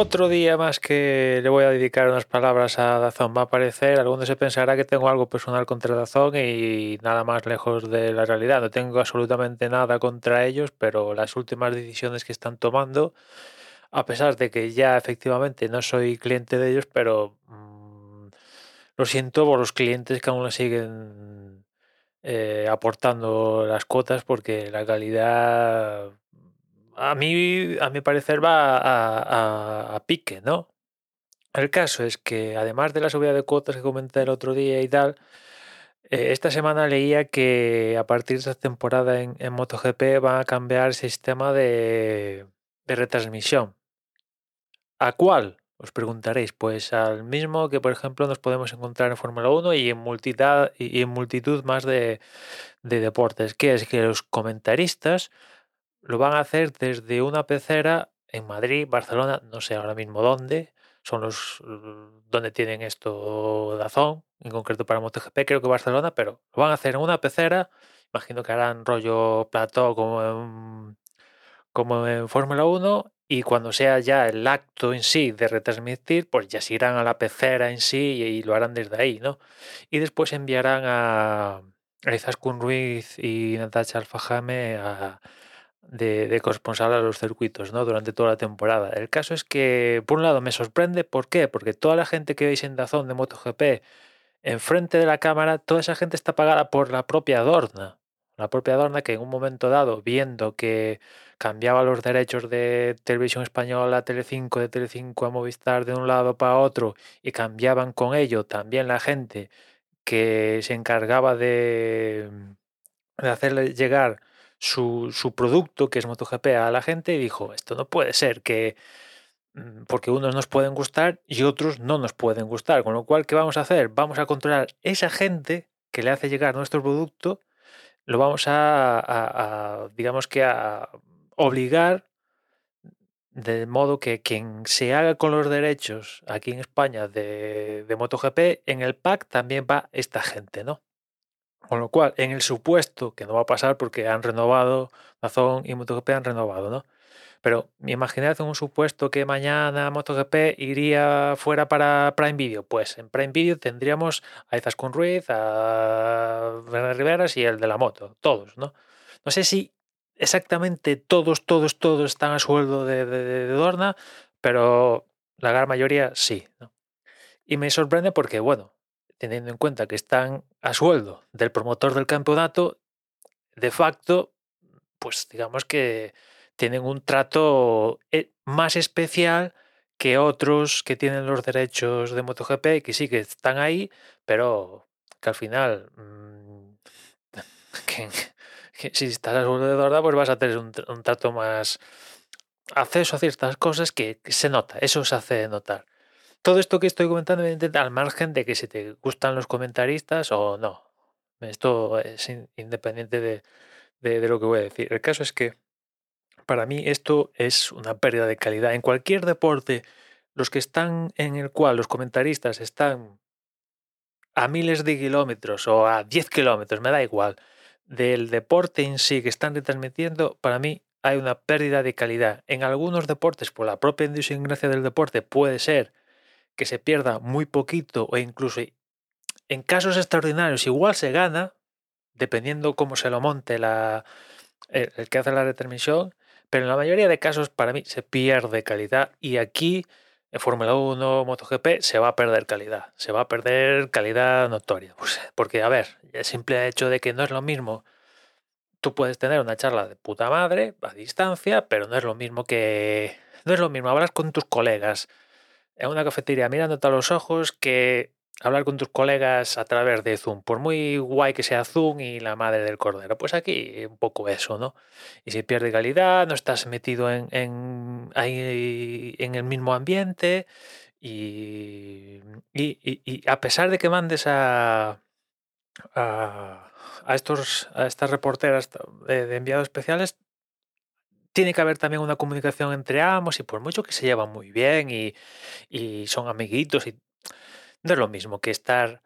Otro día más que le voy a dedicar unas palabras a Dazón va a parecer, alguno se pensará que tengo algo personal contra Dazón y nada más lejos de la realidad. No tengo absolutamente nada contra ellos, pero las últimas decisiones que están tomando, a pesar de que ya efectivamente no soy cliente de ellos, pero mm, lo siento por los clientes que aún siguen eh, aportando las cuotas porque la calidad a mí, a mi parecer, va a, pique, ¿no? El caso es que, además de la subida de cuotas que comenté el otro día y tal, eh, esta semana leía que a partir de esta temporada en, MotoGP van a cambiar el sistema de, retransmisión. ¿A cuál? Os preguntaréis, pues al mismo que por ejemplo nos podemos encontrar en Fórmula 1 y en, multitud, y en multitud más de, de deportes, que es que los comentaristas lo van a hacer desde una pecera en Madrid, Barcelona, no sé ahora mismo dónde, son los donde tienen esto Dazón, en concreto para MotoGP, creo que Barcelona, pero lo van a hacer en una pecera, imagino que harán rollo plató como en, como en Fórmula 1 y cuando sea ya el acto en sí de retransmitir, pues ya se irán a la pecera en sí y, lo harán desde ahí, ¿no? Y después enviarán a, a Ruiz y Natasha Alfajame a de, de, corresponsal a los circuitos ¿no? durante toda la temporada. El caso es que, por un lado, me sorprende. ¿Por qué? Porque toda la gente que veis en Dazón de MotoGP, enfrente de la cámara, toda esa gente está pagada por la propia Dorna. La propia Dorna que en un momento dado, viendo que cambiaba los derechos de Televisión Española, Telecinco, de Telecinco a Movistar de un lado para otro, y cambiaban con ello también la gente que se encargaba de, de hacerle llegar su, su, producto, que es MotoGP, a la gente y dijo, esto no puede ser, que mm, porque unos nos pueden gustar y otros no nos pueden gustar. Con lo cual, ¿qué vamos a hacer? Vamos a controlar esa gente que le hace llegar nuestro producto, lo vamos a, digamos que a obligar de modo que quien se haga con los derechos aquí en España de, de MotoGP, en el pack también va esta gente, ¿no? Con lo cual, en el supuesto, que no va a pasar porque han renovado, Amazon y MotoGP han renovado, ¿no? Pero imaginad un supuesto que mañana MotoGP iría fuera para Prime Video. Pues en Prime Video tendríamos a Izaskun Ruiz, a Bernard Riveras y el de la moto, todos, ¿no? No sé si exactamente todos, todos, todos están a sueldo de, Dorna, pero la gran mayoría sí. Y me sorprende porque, bueno, teniendo en cuenta que están a sueldo del promotor del campeonato, de facto, pues digamos que tienen un trato eh, más especial que otros que tienen los derechos de MotoGP, que sí que están ahí, pero que al final, mm, que, si estás a sueldo de Dorda, pues vas a tener un, trato más acceso a ciertas cosas que se nota, eso se hace notar. Todo esto que estoy comentando, al margen de que si te gustan los comentaristas o no. Esto es independiente de, de, lo que voy a decir. El caso es que para mí esto es una pérdida de calidad. En cualquier deporte, los que están en el cual los comentaristas están a miles de kilómetros o a 10 kilómetros, me da igual, del deporte en sí que están retransmitiendo, para mí hay una pérdida de calidad. En algunos deportes, por la propia idiosincrasia del deporte, puede ser que se pierda muy poquito o incluso en casos extraordinarios igual se gana, dependiendo cómo se lo monte la, el, que hace la retransmisión, pero en la mayoría de casos para mí se pierde calidad y aquí en Fórmula 1, MotoGP se va a perder calidad, se va a perder calidad notoria, pues, porque a ver, el simple hecho de que no es lo mismo, tú puedes tener una charla de puta madre a distancia, pero no es lo mismo que no es lo mismo hablar con tus colegas en una cafetería mirándote a los ojos que hablar con tus colegas a través de Zoom, por muy guay que sea Zoom y la madre del cordero. Pues aquí un poco eso, ¿no? Y si pierde calidad, no estás metido en, en, ahí, en el mismo ambiente y, y, a pesar de que mandes a, a, estos, a estas reporteras de enviados especiales, tiene que haber también una comunicación entre ambos y por mucho que se llevan muy bien y, son amiguitos y no es lo mismo que estar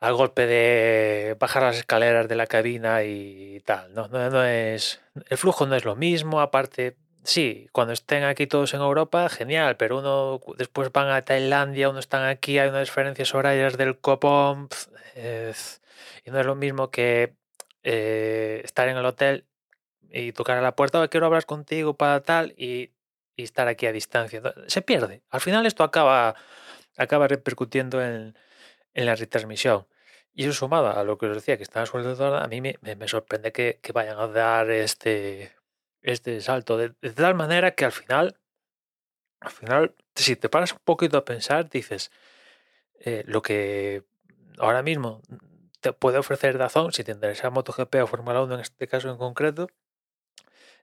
al golpe de bajar las escaleras de la cabina y tal. No, es, el flujo no es lo mismo, aparte sí, cuando estén aquí todos en Europa, genial, pero uno después van a Tailandia, uno están aquí, hay unas diferencias horarias del copón, y no es lo mismo que eh, estar en el hotel y tocar a la puerta, quiero hablar contigo para tal, y, estar aquí a distancia. Se pierde. Al final esto acaba, acaba repercutiendo en, la retransmisión. Y eso sumado a lo que os decía, que están sueltos a mí me, me sorprende que, que, vayan a dar este, este salto de, tal manera que al final, al final, si te paras un poquito a pensar, dices, eh, lo que ahora mismo te puede ofrecer Dazón, si te interesa MotoGP o Fórmula 1 en este caso en concreto,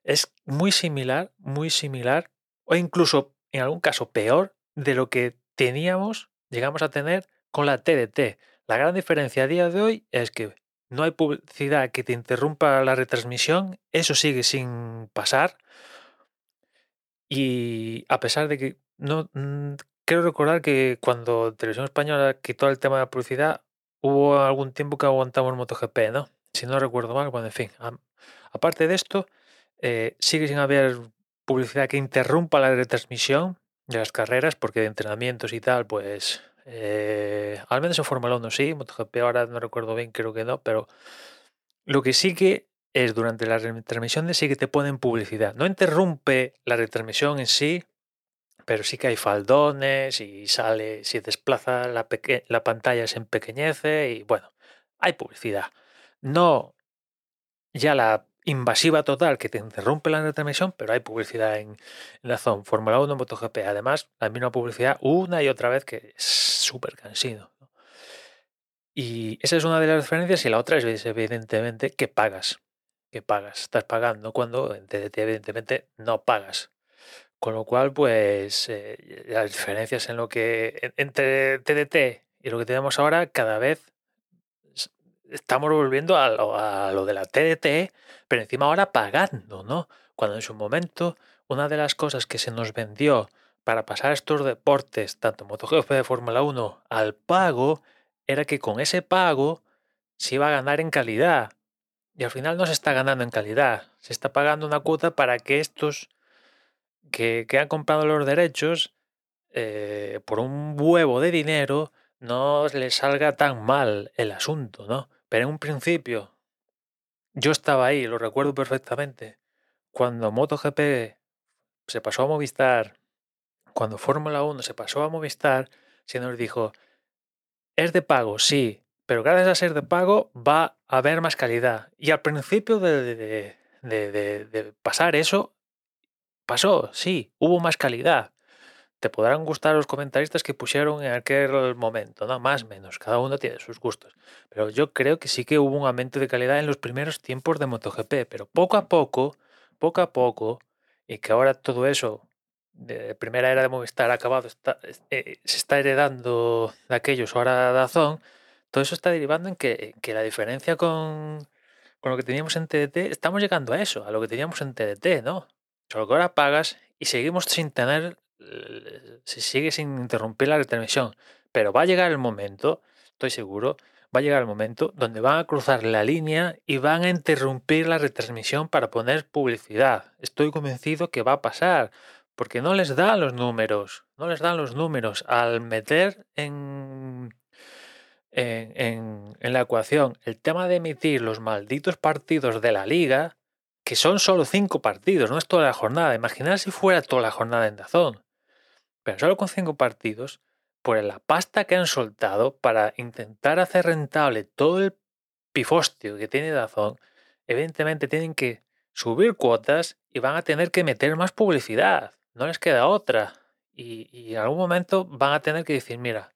es muy similar, muy similar, o incluso en algún caso peor de lo que teníamos, llegamos a tener con la TDT. La gran diferencia a día de hoy es que no hay publicidad que te interrumpa la retransmisión, eso sigue sin pasar. Y a pesar de que no mm, quiero recordar que cuando Televisión Española quitó el tema de la publicidad, hubo algún tiempo que aguantamos MotoGP, ¿no? Si no recuerdo mal, bueno, en fin. aparte de esto, eh, sigue sin haber publicidad que interrumpa la retransmisión de las carreras, porque de entrenamientos y tal, pues eh, al menos en Fórmula 1 sí, MotoGP ahora no recuerdo bien, creo que no, pero lo que sí que es durante la retransmisión sí que te ponen publicidad. No interrumpe la retransmisión en sí, pero sí que hay faldones y sale, si desplaza la, la pantalla se empequeñece y bueno, hay publicidad. No ya la invasiva total que te interrumpe la retransmisión, pero hay publicidad en, la zona Fórmula 1, MotoGP. Además, la misma publicidad una y otra vez que es súper cansino. Y esa es una de las diferencias y la otra es evidentemente que pagas. Que pagas. Estás pagando cuando en TDT evidentemente no pagas. Con lo cual, pues eh, las diferencias en lo que entre TDT y lo que tenemos ahora cada vez estamos volviendo a lo, de la TDT, pero encima ahora pagando, ¿no? Cuando en su momento una de las cosas que se nos vendió para pasar estos deportes, tanto MotoGP de Fórmula 1, al pago, era que con ese pago se iba a ganar en calidad. Y al final no se está ganando en calidad, se está pagando una cuota para que estos que, han comprado los derechos eh, por un huevo de dinero no les salga tan mal el asunto, ¿no? Pero en un principio, yo estaba ahí, lo recuerdo perfectamente, cuando MotoGP se pasó a Movistar, cuando Fórmula 1 se pasó a Movistar, se nos dijo, es de pago, sí, pero gracias a ser de pago va a haber más calidad. Y al principio de, de pasar eso, pasó, sí, hubo más calidad te podrán gustar los comentaristas que pusieron en aquel momento, ¿no? Más o menos, cada uno tiene sus gustos. Pero yo creo que sí que hubo un aumento de calidad en los primeros tiempos de MotoGP, pero poco a poco, poco a poco, y que ahora todo eso, de primera era de Movistar acabado, eh, se está heredando de aquellos, ahora Dazón, todo eso está derivando en que, la diferencia con, con lo que teníamos en TDT, estamos llegando a eso, a lo que teníamos en TDT, ¿no? Solo que ahora pagas y seguimos sin tener se sigue sin interrumpir la retransmisión. Pero va a llegar el momento, estoy seguro, va a llegar el momento donde van a cruzar la línea y van a interrumpir la retransmisión para poner publicidad. Estoy convencido que va a pasar, porque no les dan los números, no les dan los números. Al meter en, en, en la ecuación el tema de emitir los malditos partidos de la liga, que son solo cinco partidos, no es toda la jornada. Imaginar si fuera toda la jornada en Dazón. Solo con cinco partidos, por la pasta que han soltado para intentar hacer rentable todo el pifostio que tiene Dazón, evidentemente tienen que subir cuotas y van a tener que meter más publicidad. No les queda otra. Y, en algún momento van a tener que decir, mira,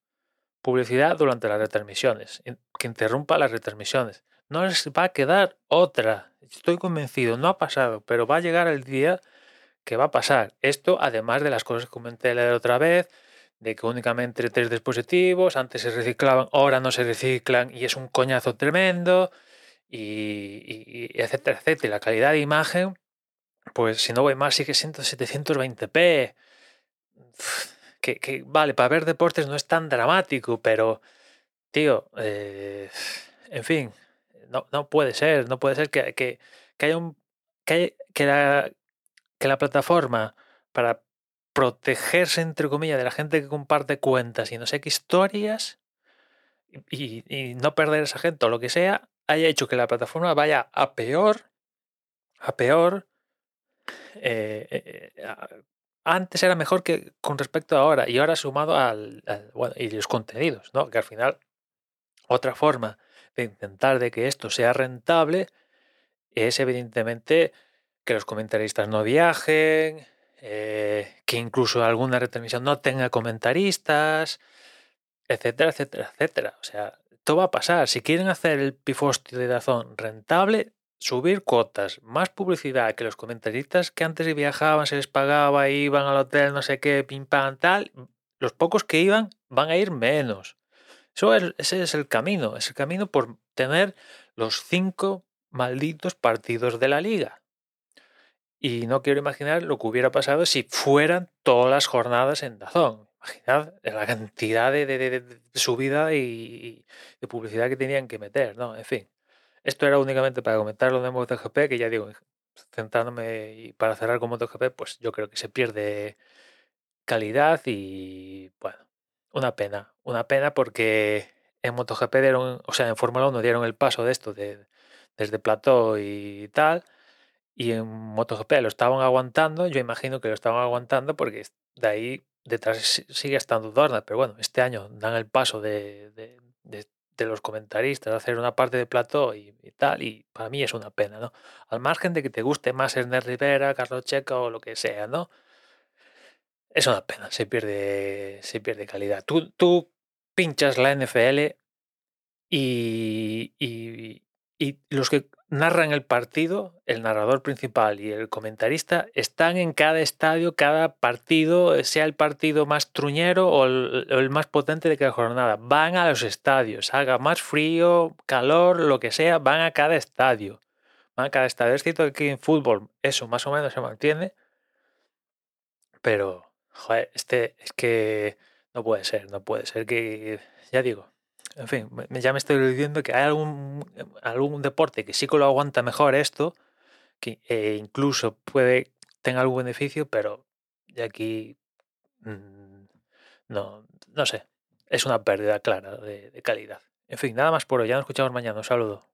publicidad durante las retransmisiones, que interrumpa las retransmisiones. No les va a quedar otra. Estoy convencido, no ha pasado, pero va a llegar el día ¿Qué va a pasar? Esto, además de las cosas que comenté la otra vez, de que únicamente tres dispositivos, antes se reciclaban, ahora no se reciclan y es un coñazo tremendo, y, etcétera, etcétera. La calidad de imagen, pues si no voy más, sigue siendo 720p. Que, vale, para ver deportes no es tan dramático, pero, tío, eh, en fin, no, no puede ser, no puede ser que, que, haya un. que, que la, que la plataforma, para protegerse, entre comillas, de la gente que comparte cuentas y no sé qué historias, y, no perder esa gente o lo que sea, haya hecho que la plataforma vaya a peor, a peor. eh, eh, eh, antes era mejor que con respecto a ahora, y ahora sumado al, y los contenidos, ¿no? Que al final, otra forma de intentar de que esto sea rentable es evidentemente que los comentaristas no viajen, eh, que incluso alguna retransmisión no tenga comentaristas, etcétera, etcétera, etcétera. O sea, todo va a pasar. Si quieren hacer el pifostio de Dazón rentable, subir cuotas, más publicidad, que los comentaristas que antes viajaban, se les pagaba, iban al hotel, no sé qué, pim pam, tal, los pocos que iban van a ir menos. Eso es- ese es el camino, es el camino por tener los cinco malditos partidos de la liga. Y no quiero imaginar lo que hubiera pasado si fueran todas las jornadas en Dazón. Imaginad la cantidad de, de- de- de subida y, de publicidad que tenían que meter, ¿no? En fin. Esto era únicamente para comentar lo de MotoGP, que ya digo, centrándome y para cerrar con MotoGP, pues yo creo que se pierde calidad y bueno, una pena, una pena porque en MotoGP dieron, o sea, en Fórmula 1 dieron el paso de esto de, desde plató y tal, y en MotoGP lo estaban aguantando, yo imagino que lo estaban aguantando porque de ahí detrás si- sigue estando Dorna, pero bueno, este año dan el paso de, de- de- los comentaristas a hacer una parte de plató y, tal, y para mí es una pena, ¿no? Al margen de que te guste más Ernest Rivera, Carlos Checa o lo que sea, ¿no? Es una pena, se pierde, se pierde calidad. Tú, tú pinchas la NFL y- y los que narran el partido, el narrador principal y el comentarista, están en cada estadio, cada partido, sea el partido más truñero o el, más potente de cada jornada. Van a los estadios, haga más frío, calor, lo que sea, van a cada estadio. Van a cada estadio. Es cierto que en fútbol eso más o menos se mantiene, pero, este es que no puede ser, no puede ser que, ya digo, en fin, ya me estoy diciendo que hay algún, algún deporte que sí que lo aguanta mejor esto, que eh, incluso puede tener algún beneficio, pero de aquí mm, no, no sé, es una pérdida clara de, de calidad. En fin, nada más por hoy, ya nos escuchamos mañana, un saludo.